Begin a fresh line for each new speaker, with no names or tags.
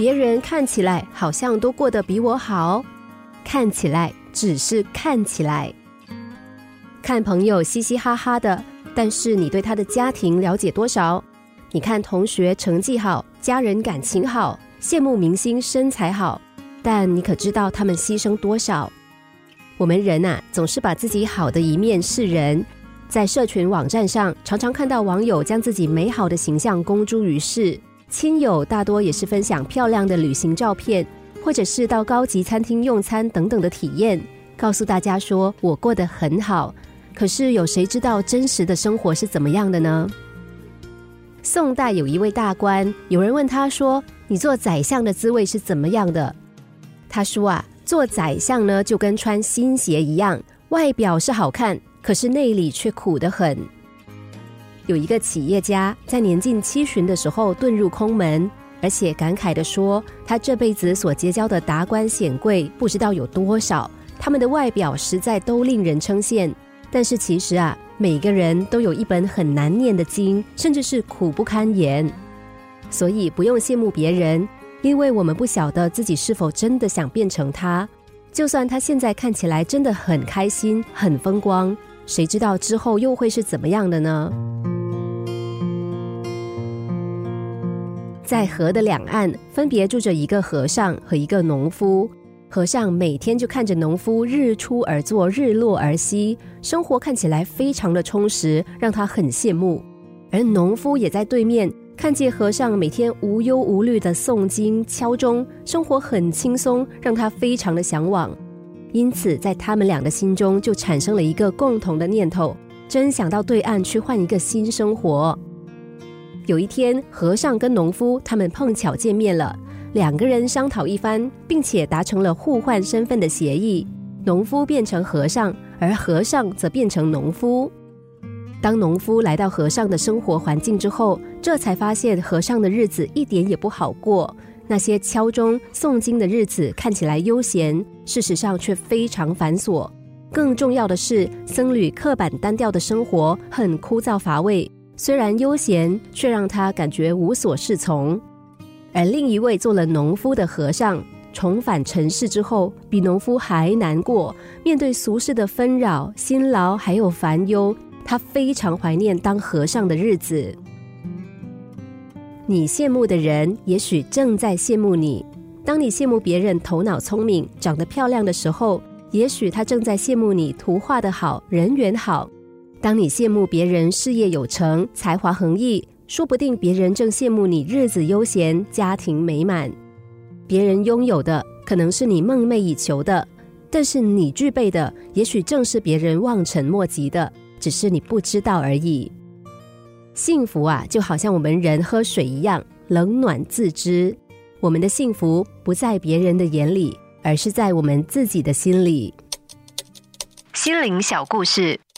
别人看起来好像都过得比我好，看起来只是看起来。看朋友嘻嘻哈哈的，但是你对他的家庭了解多少？你看同学成绩好，家人感情好，羡慕明星身材好，但你可知道他们牺牲多少？我们人呐，总是把自己好的一面示人。在社群网站上，常常看到网友将自己美好的形象公诸于世，亲友大多也是分享漂亮的旅行照片，或者是到高级餐厅用餐等等的体验，告诉大家说我过得很好。可是有谁知道真实的生活是怎么样的呢？宋代有一位大官，有人问他说：“你做宰相的滋味是怎么样的？”他说：“啊，做宰相呢，就跟穿新鞋一样，外表是好看。”可是内里却苦得很。有一个企业家在年近七旬的时候遁入空门，而且感慨的说：“他这辈子所结交的达官显贵不知道有多少，他们的外表实在都令人称羡。但是其实啊，每个人都有一本很难念的经，甚至是苦不堪言。所以不用羡慕别人，因为我们不晓得自己是否真的想变成他。就算他现在看起来真的很开心、很风光。”谁知道之后又会是怎么样的呢？在河的两岸，分别住着一个和尚和一个农夫。和尚每天就看着农夫日出而作，日落而息，生活看起来非常的充实，让他很羡慕。而农夫也在对面看见和尚每天无忧无虑的诵经敲钟，生活很轻松，让他非常的向往。因此，在他们俩的心中就产生了一个共同的念头：真想到对岸去换一个新生活。有一天，和尚跟农夫他们碰巧见面了，两个人商讨一番，并且达成了互换身份的协议。农夫变成和尚，而和尚则变成农夫。当农夫来到和尚的生活环境之后，这才发现和尚的日子一点也不好过。那些敲钟诵经的日子看起来悠闲，事实上却非常繁琐。更重要的是，僧侣刻板单调的生活很枯燥乏味。虽然悠闲，却让他感觉无所适从。而另一位做了农夫的和尚，重返尘世之后，比农夫还难过。面对俗世的纷扰、辛劳还有烦忧，他非常怀念当和尚的日子。你羡慕的人，也许正在羡慕你。当你羡慕别人头脑聪明、长得漂亮的时候，也许他正在羡慕你图画的好、人缘好。当你羡慕别人事业有成、才华横溢，说不定别人正羡慕你日子悠闲、家庭美满。别人拥有的，可能是你梦寐以求的，但是你具备的，也许正是别人望尘莫及的，只是你不知道而已。幸福啊，就好像我们人喝水一样，冷暖自知。我们的幸福不在别人的眼里，而是在我们自己的心里。心灵小故事，